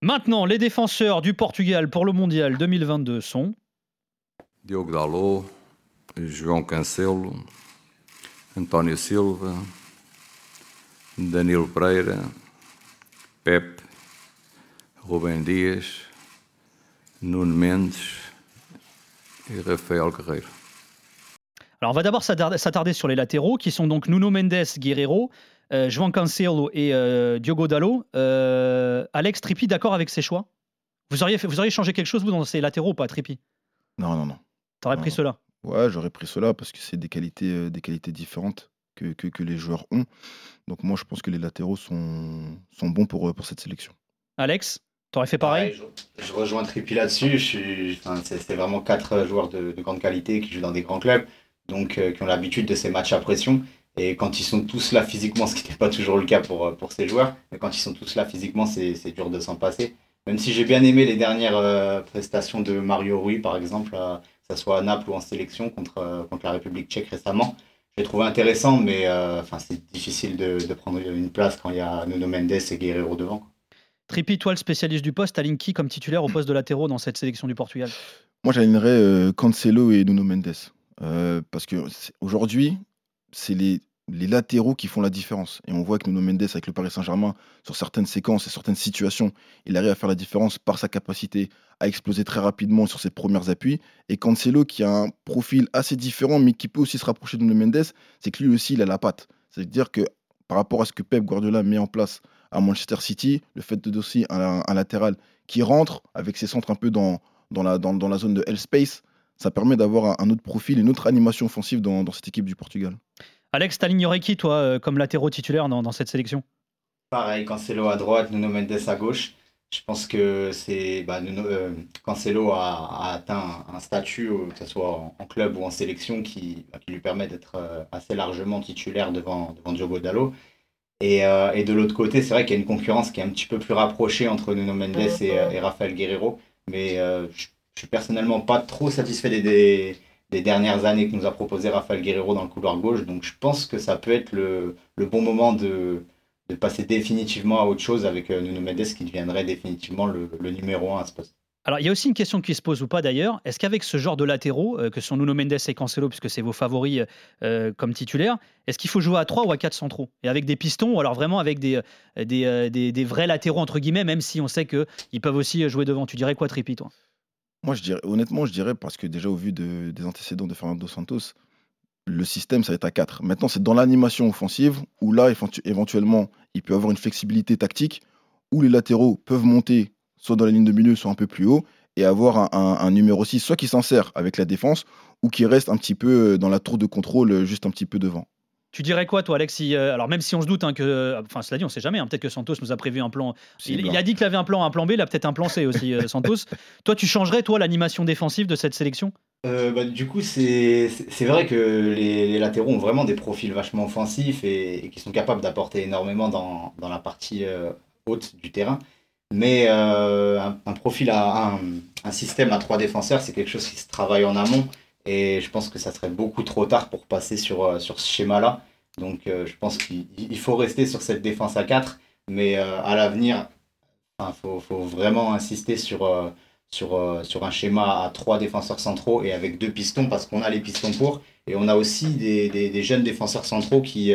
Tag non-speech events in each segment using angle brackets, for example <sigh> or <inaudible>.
Maintenant, les défenseurs du Portugal pour le mondial 2022 sont Diogo Dalot, João Cancelo, António Silva, Danilo Pereira, Pep, Rubem Dias, Nuno Mendes et Rafael Guerreiro. Alors, on va d'abord s'attarder sur les latéraux qui sont donc Nuno Mendes, Guerreiro, euh, João Cancelo et euh, Diogo Dalot. Euh, Alex Trippi, d'accord avec ces choix? Vous auriez, vous auriez changé quelque chose, vous, dans ces latéraux ou pas, Trippi? Non, non, non. T'aurais pris cela? Ouais, j'aurais pris cela parce que c'est des qualités, des qualités différentes que, que, les joueurs ont. Donc moi, je pense que les latéraux sont, sont bons pour, pour cette sélection. Alex T'aurais fait pareil, je, rejoins Trippi là-dessus. c'est vraiment quatre joueurs de, grande qualité qui jouent dans des grands clubs, donc qui ont l'habitude de ces matchs à pression. Et quand ils sont tous là physiquement, <laughs> ce qui n'était pas toujours le cas pour, euh, pour ces joueurs, mais quand ils sont tous là physiquement, c'est dur de s'en passer. Même si j'ai bien aimé les dernières euh, prestations de Mario Rui, par exemple, euh, que ce soit à Naples ou en sélection contre, contre la République tchèque récemment, je l'ai trouvé intéressant, mais enfin c'est difficile de, de, prendre une place quand il y a Nuno Mendes et Guerrero devant. Tripi, toi, le spécialiste du poste, aligne qui comme titulaire au poste de latéraux dans cette sélection du Portugal Moi, j'alignerais Cancelo et Nuno Mendes. parce que aujourd'hui, c'est les les latéraux qui font la différence. Et on voit que Nuno Mendes, avec le Paris Saint-Germain, sur certaines séquences et certaines situations, il arrive à faire la différence par sa capacité à exploser très rapidement sur ses premiers appuis. Et Cancelo, qui a un profil assez différent, mais qui peut aussi se rapprocher de Nuno Mendes, c'est que lui aussi, il a la patte. C'est-à-dire que par rapport à ce que Pep Guardiola met en place à Manchester City, le fait de aussi un, latéral qui rentre avec ses centres un peu dans, la, dans, la zone de L-Space, ça permet d'avoir un, autre profil, une autre animation offensive dans, dans cette équipe du Portugal. Alex, t'alignerais qui, toi, euh, comme latéraux titulaire dans, cette sélection? Pareil, Cancelo à droite, Nuno Mendes à gauche. Je pense que c'est bah, euh, Cancelo a, atteint un statut, euh, que ce soit en, club ou en sélection, qui, bah, lui permet d'être assez largement titulaire devant, devant Diogo Dallo. Et, de l'autre côté, c'est vrai qu'il y a une concurrence qui est un petit peu plus rapprochée entre Nuno Mendes et, Rafael Guerrero. Mais je, ne suis personnellement pas trop satisfait des, des dernières années que nous a proposé Rafael Guerrero dans le couloir gauche. Donc je pense que ça peut être le, bon moment de, passer définitivement à autre chose avec euh, Nuno Mendes qui deviendrait définitivement le, numéro 1 à ce poste. Alors, il y a aussi une question qui se pose ou pas d'ailleurs. Est-ce qu'avec ce genre de latéraux, euh, que sont Nuno Mendes et Cancelo, puisque c'est vos favoris euh, comme titulaires, est-ce qu'il faut jouer à 3 ou à 4 centraux? Et avec des pistons, ou alors vraiment avec des, des, vrais latéraux, entre guillemets, même si on sait qu'ils peuvent aussi jouer devant Tu dirais quoi, Tripi, toi? Moi, honnêtement, je dirais, parce que déjà, au vu de- des antécédents de Fernando Santos, le système, ça va être à 4. Maintenant, c'est dans l'animation offensive où là, éventuellement, il peut avoir une flexibilité tactique où les latéraux peuvent monter soit dans la ligne de milieu, soit un peu plus haut et avoir un, numéro 6, soit qui s'en sert avec la défense ou qui reste un petit peu euh, dans la tour de contrôle, euh, juste un petit peu devant. Tu dirais quoi, toi, Alexis euh, Alors, même si on se doute hein, que. Enfin, cela dit, on ne sait jamais. Hein, peut-être que Santos nous a prévu un plan. Il, a dit qu'il avait un plan, un plan B. Il a peut-être un plan C aussi, euh, <laughs> Santos. toi, tu changerais, toi, l'animation défensive de cette sélection? Euh, bah, du coup, c'est vrai que les, latéraux ont vraiment des profils vachement offensifs et, qui sont capables d'apporter énormément dans, dans, la partie haute du terrain. Mais un, profil à un, un, système à trois défenseurs, c'est quelque chose qui se travaille en amont et je pense que ça serait beaucoup trop tard pour passer sur, euh, sur ce schéma-là. Donc euh, je pense qu'il faut rester sur cette défense à 4. Mais euh, à l'avenir, il faut, faut, vraiment insister sur, sur, sur un schéma à trois défenseurs centraux et avec deux pistons parce qu'on a les pistons pour. Et on a aussi des, des, jeunes défenseurs centraux qui,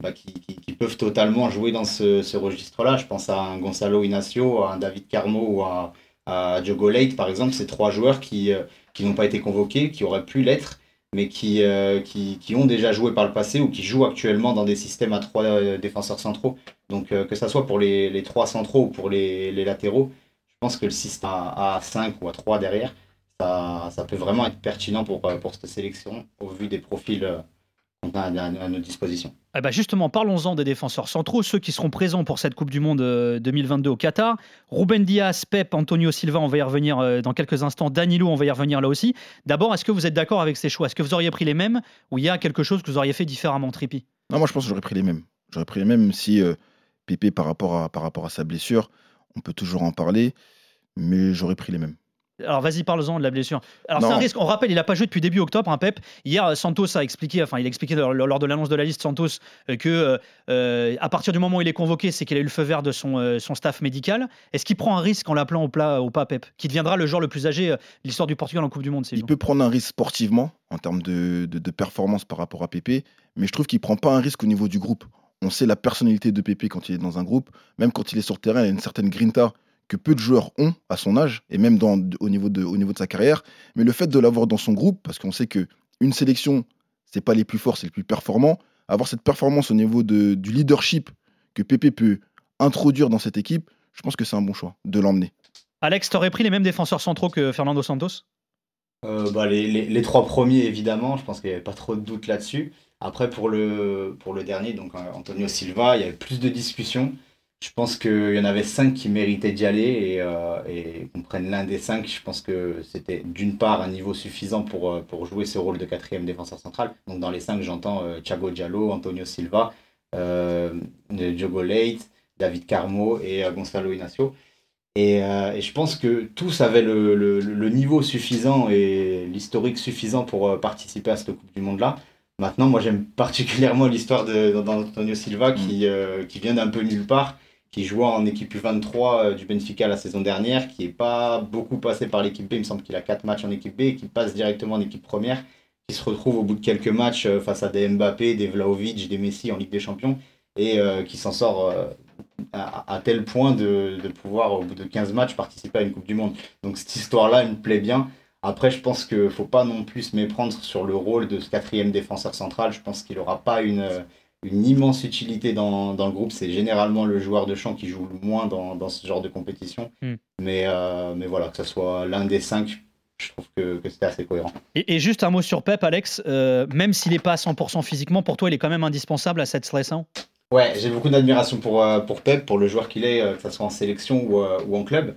bah, qui, qui, peuvent totalement jouer dans ce, ce registre-là. Je pense à un Gonzalo Inacio, à un David Carmo ou à, à Diogo Leite, par exemple. Ces trois joueurs qui qui n'ont pas été convoqués, qui auraient pu l'être, mais qui, euh, qui, ont déjà joué par le passé ou qui jouent actuellement dans des systèmes à trois euh, défenseurs centraux. Donc euh, que ça soit pour les, trois centraux ou pour les, latéraux, je pense que le système à, 5 ou à 3 derrière, ça, ça, peut vraiment être pertinent pour, pour cette sélection au vu des profils à, notre disposition. Eh ben justement, parlons-en des défenseurs centraux, ceux qui seront présents pour cette Coupe du Monde 2022 euh, au Qatar. Ruben Diaz, Pep, Antonio Silva, on va y revenir euh, dans quelques instants. Danilo, on va y revenir là aussi. D'abord, est-ce que vous êtes d'accord avec ces choix? Est-ce que vous auriez pris les mêmes ou il y a quelque chose que vous auriez fait différemment, Tripi Non, moi je pense que j'aurais pris les mêmes. J'aurais pris les mêmes si euh, Pépé, par rapport, à, par rapport à sa blessure, on peut toujours en parler, mais j'aurais pris les mêmes. Alors vas-y, parle-en de la blessure. Alors c'est un risque. On rappelle, il n'a pas joué depuis début octobre, un Pep. Hier, Santos a expliqué, enfin il a expliqué lors, lors de l'annonce de la liste Santos euh, que euh, à partir du moment où il est convoqué, c'est qu'il a eu le feu vert de son, euh, son staff médical. Est-ce qu'il prend un risque en l'appelant au plat au pas Pep, qui deviendra le joueur le plus âgé de l'histoire du Portugal en Coupe du Monde Il peut prendre un risque sportivement en termes de, de- de performance par rapport à Pépé, mais je trouve qu'il prend pas un risque au niveau du groupe. On sait la personnalité de Pépé quand il est dans un groupe, même quand il est sur le terrain, il y a une certaine grinta que peu de joueurs ont à son âge et même dans, au, niveau de, au niveau de sa carrière. Mais le fait de l'avoir dans son groupe, parce qu'on sait que une sélection, c'est pas les plus forts, c'est les plus performants. Avoir cette performance au niveau de, du leadership que Pépé peut introduire dans cette équipe, je pense que c'est un bon choix de l'emmener. Alex, t'aurais pris les mêmes défenseurs centraux que Fernando Santos? Euh, bah, les, les- les trois premiers, évidemment, je pense qu'il n'y avait pas trop de doute là-dessus. Après, pour le, pour le dernier, donc euh, Antonio Silva, il y avait plus de discussions. Je pense qu'il y en avait cinq qui méritaient d'y aller et, euh, et qu'on prenne l'un des cinq, je pense que c'était d'une part un niveau suffisant pour, euh, pour jouer ce rôle de quatrième défenseur central. Donc dans les cinq, j'entends euh, Thiago Diallo, Antonio Silva, euh, Diogo Leite, David Carmo et euh, Gonzalo Inacio. Et, euh, et je pense que tous avaient le, le- le niveau suffisant et l'historique suffisant pour participer à cette Coupe du Monde-là. Maintenant, moi, j'aime particulièrement l'histoire de- d'Antonio Silva qui, euh, qui vient d'un peu nulle part, qui jouait en équipe U23 euh, du Benfica la saison dernière, qui n'est pas beaucoup passé par l'équipe B. Il me semble qu'il a 4 matchs en équipe B qui passe directement en équipe première, qui se retrouve au bout de quelques matchs euh, face à des Mbappé, des Vlaovic, des Messi en Ligue des Champions et euh, qui s'en sort à, tel point de, de pouvoir, au bout de 15 matchs, participer à une Coupe du Monde. Donc cette histoire-là, elle me plaît bien. Après, je pense qu'il ne faut pas non plus se méprendre sur le rôle de ce quatrième défenseur central. Je pense qu'il n'aura pas une, une immense utilité dans, dans le groupe. C'est généralement le joueur de champ qui joue le moins dans, dans ce genre de compétition. Hmm. Mais, euh, mais voilà, que ce soit l'un des cinq, je trouve que, que c'était assez cohérent. et, et juste un mot sur Pep, Alex. Euh, même s'il n'est pas à 100% physiquement, pour toi, il est quand même indispensable à cette sélection Ouais, j'ai beaucoup d'admiration pour, euh, pour Pep, pour le joueur qu'il est, que ce soit en sélection ou, ou en club.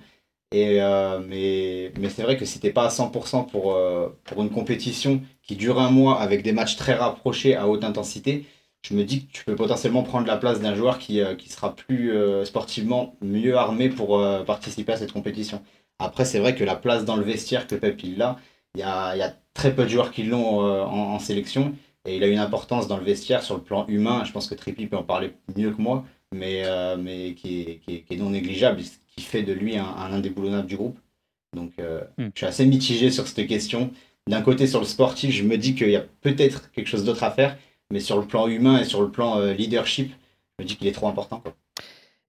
Et, mais mais c'est vrai que si t'es pas à 100% pour, pour une compétition qui dure un mois avec des matchs très rapprochés à haute intensité, je me dis que tu peux potentiellement prendre la place d'un joueur qui, euh, qui sera plus euh, sportivement mieux armé pour euh, participer à cette compétition. Après, c'est vrai que la place dans le vestiaire que Pep il l'a, il y a, il y a très peu de joueurs qui l'ont en, en sélection. Et il a une importance dans le vestiaire sur le plan humain. Je pense que Trippi peut en parler mieux que moi, mais, euh, mais qui, est, qui, est, qui est non négligeable, ce qui fait de lui un, un indéboulonnable du groupe. Donc euh, Hmm. je suis assez mitigé sur cette question. D'un côté, sur le sportif, je me dis qu'il y a peut-être quelque chose d'autre à faire, mais sur le plan humain et sur le plan euh, leadership, je me dis qu'il est trop important. Quoi.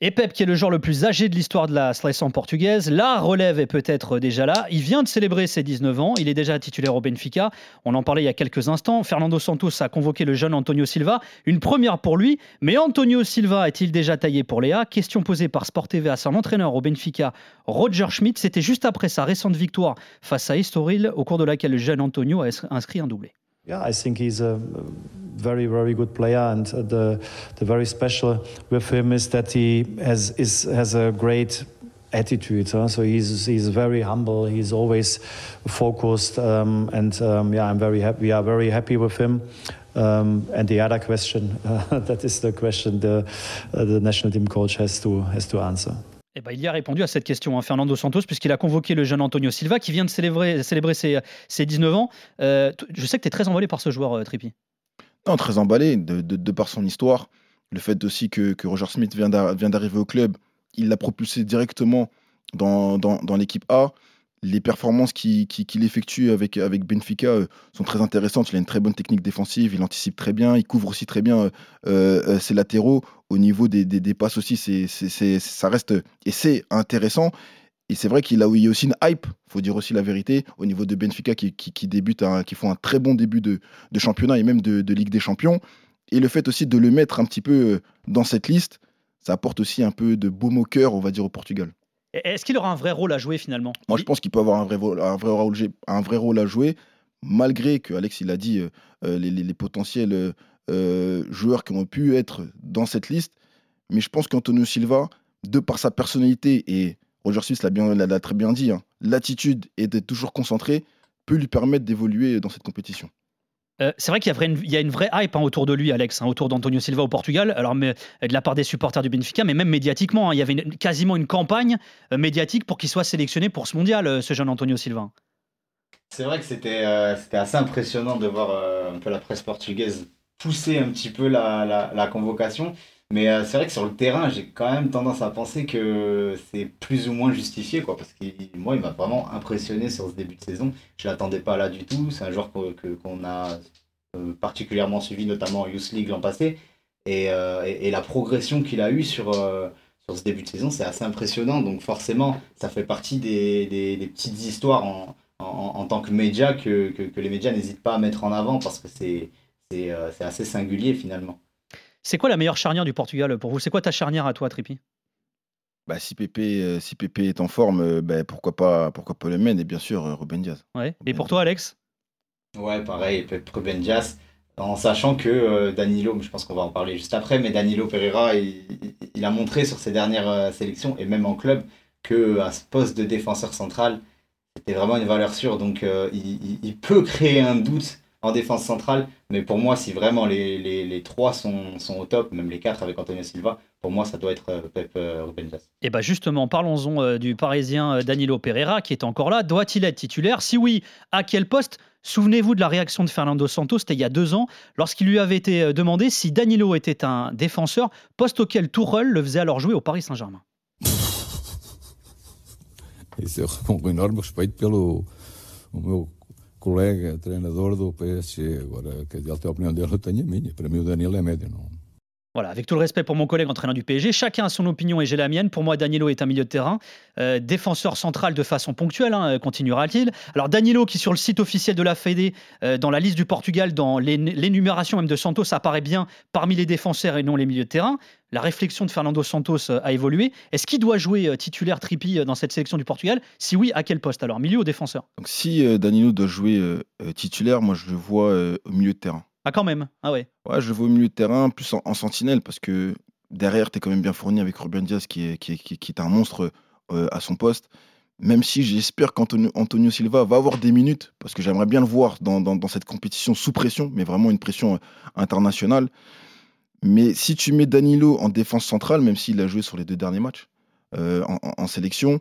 Et Pep, qui est le joueur le plus âgé de l'histoire de la sélection portugaise, la relève est peut-être déjà là. Il vient de célébrer ses 19 ans, il est déjà titulaire au Benfica. On en parlait il y a quelques instants. Fernando Santos a convoqué le jeune Antonio Silva. Une première pour lui, mais Antonio Silva est-il déjà taillé pour Léa? Question posée par Sport TV à son entraîneur au Benfica, Roger Schmidt. C'était juste après sa récente victoire face à Estoril, au cours de laquelle le jeune Antonio a inscrit un doublé. Yeah, I think he's a very, very good player, and uh, the the very special with him is that he has is has a great attitude. Huh? So he's he's very humble. He's always focused, um, and um, yeah, I'm very happy. We are very happy with him. Um, and the other question, uh, <laughs> that is the question the uh, the national team coach has to has to answer. Eh ben, il y a répondu à cette question, hein, Fernando Santos, puisqu'il a convoqué le jeune Antonio Silva qui vient de célébrer, célébrer ses, ses 19 ans. Euh, je sais que tu es très emballé par ce joueur, euh, Trippi. Très emballé de, par son histoire. Le fait aussi que, Roger Smith vient d'ar- vient d'arriver au club, il l'a propulsé directement dans, l'équipe A. Les performances qu'il qui, qu'il effectue avec, Benfica euh, sont très intéressantes. Il a une très bonne technique défensive, il anticipe très bien, il couvre aussi très bien euh, euh, ses latéraux. Au niveau des, passes aussi, ça reste et c'est intéressant. Et c'est vrai qu'il a, il y a aussi une hype, faut dire aussi la vérité, au niveau de Benfica qui, qui, qui débute, un- qui font un très bon début de, de championnat et même de, de Ligue des Champions. Et le fait aussi de le mettre un petit peu euh, dans cette liste, ça apporte aussi un peu de baume au cœur, on va dire, au Portugal. Est-ce qu'il aura un vrai rôle à jouer finalement? Moi, je pense qu'il peut avoir un vrai, un vrai, rôle, un vrai rôle à jouer, malgré que, Alex, il a dit, euh, euh, les, les- les potentiels euh, joueurs qui ont pu être dans cette liste. Mais je pense qu'Antonio Silva, de par sa personnalité, et Roger Smith l'a bien- l'a l'a très bien dit, hein, l'attitude et d'être toujours concentré, peut lui permettre d'évoluer dans cette compétition. Euh, c'est vrai qu'il y, a une vraie hype hein, autour de lui, Alex, hein, autour d'Antonio Silva au Portugal. Alors, mais, de la part des supporters du Benfica, mais même médiatiquement, hein, il y avait quasiment une campagne euh, médiatique pour qu'il soit sélectionné pour ce mondial, euh, ce jeune Antonio Silva. C'est vrai que c'était assez impressionnant de voir un peu la presse portugaise pousser un petit peu la convocation. Mais euh, c'est vrai que sur le terrain, j'ai quand même tendance à penser que c'est plus ou moins justifié, quoi, parce que moi, il m'a vraiment impressionné sur ce début de saison. Je ne l'attendais pas là du tout. C'est un joueur qu'on a euh, particulièrement suivi, notamment en Youth League l'an passé. Et, euh, et, la progression qu'il a eue sur, sur ce début de saison, c'est assez impressionnant. Donc forcément, ça fait partie des, des, des petites histoires en, en, en, tant que média que, que, que les médias n'hésitent pas à mettre en avant, parce que c'est assez singulier finalement. C'est quoi la meilleure charnière du Portugal pour vous? C'est quoi ta charnière à toi, Tripi bah, si, Pépé, euh, si Pépé est en forme, euh, bah, pourquoi, pas, pourquoi pas le mène Et bien sûr, euh, Ruben Diaz. Ouais. Et pour toi, Alex? Ouais, pareil, Ruben Diaz. En sachant que Danilo, je pense qu'on va en parler juste après, mais Danilo Pereira, il, a montré sur ses dernières sélections, et même en club, qu'à ce poste de défenseur central, c'était vraiment une valeur sûre. Donc il, il, peut créer un doute en défense centrale. Mais pour moi, si vraiment les, les, les trois sont, sont, au top, même les quatre avec Antonio Silva, pour moi, ça doit être euh, Pep euh, Ruben Et eh bien justement, parlons-en euh, du Parisien Danilo Pereira qui est encore là. Doit-il être titulaire? Si oui, à quel poste? Souvenez-vous de la réaction de Fernando Santos, c'était il y a deux ans, lorsqu'il lui avait été demandé si Danilo était un défenseur, poste auquel Tourelle le faisait alors jouer au Paris Saint-Germain. Isso eu com enorme respeito pelo o meu colega, treinador do PSG. Agora, quer dizer, ele tem a opinião dele, eu tenho a minha. Para mim, o Danilo é médio. Não, Voilà, avec tout le respect pour mon collègue entraîneur du PSG, chacun a son opinion et j'ai la mienne. Pour moi, Danilo est un milieu de terrain, euh, défenseur central de façon ponctuelle, hein, continuera-t-il. Alors Danilo, qui sur le site officiel de la Fédé, euh, dans la liste du Portugal, dans l'énumération même de Santos, apparaît bien parmi les défenseurs et non les milieux de terrain. La réflexion de Fernando Santos euh, a évolué. Est-ce qu'il doit jouer titulaire Trippi dans cette sélection du Portugal? Si oui, à quel poste? Alors Milieu ou défenseur? Donc si Danilo doit jouer titulaire, moi je le vois au milieu de terrain. Ah, quand même Ah ouais Ouais, je le vois au milieu de terrain, plus en, sentinelle, parce que derrière, tu es quand même bien fourni avec Ruben Diaz, qui est, un monstre euh, à son poste. Même si j'espère qu'Antonio Silva va avoir des minutes, parce que j'aimerais bien le voir dans, cette compétition sous pression, mais vraiment une pression euh, internationale. Mais si tu mets Danilo en défense centrale, même s'il a joué sur les deux derniers matchs euh, en, sélection,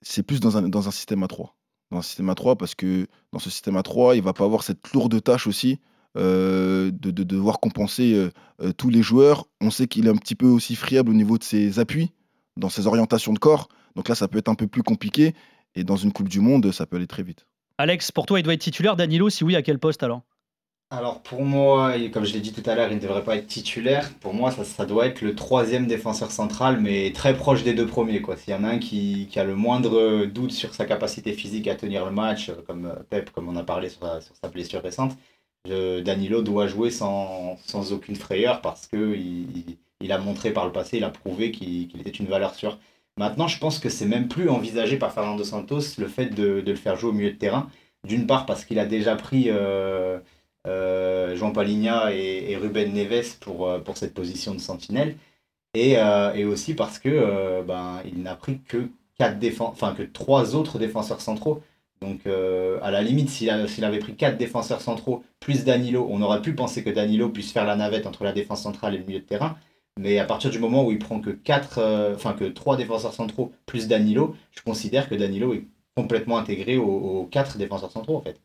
c'est plus dans un, dans un système à 3. Dans un système à 3, parce que dans ce système à 3, il va pas avoir cette lourde tâche aussi euh, de, devoir compenser euh, euh, tous les joueurs. On sait qu'il est un petit peu aussi friable au niveau de ses appuis, dans ses orientations de corps. Donc là, ça peut être un peu plus compliqué. Et dans une Coupe du Monde, ça peut aller très vite. Alex, pour toi, il doit être titulaire. Danilo, si oui, à quel poste alors? Alors pour moi, comme je l'ai dit tout à l'heure, il ne devrait pas être titulaire. Pour moi, ça, doit être le troisième défenseur central, mais très proche des deux premiers. S'il y en a un qui, a le moindre doute sur sa capacité physique à tenir le match, comme Pep, comme on a parlé sur sa blessure récente, Danilo doit jouer sans, sans aucune frayeur parce qu'il il, a montré par le passé, il a prouvé qu'il était une valeur sûre. Maintenant, je pense que c'est même plus envisagé par Fernando Santos le fait de, de le faire jouer au milieu de terrain. D'une part parce qu'il a déjà pris euh, euh, Jean Paligna et, Ruben Neves pour, euh, pour cette position de sentinelle. Et, et aussi parce que ben, il n'a pris que, quatre enfin, que trois autres défenseurs centraux. Donc, euh, à la limite, s'il avait pris quatre défenseurs centraux plus Danilo, on aurait pu penser que Danilo puisse faire la navette entre la défense centrale et le milieu de terrain. Mais à partir du moment où il prend que quatre, euh, que trois défenseurs centraux plus Danilo, je considère que Danilo est complètement intégré aux, quatre défenseurs centraux en fait.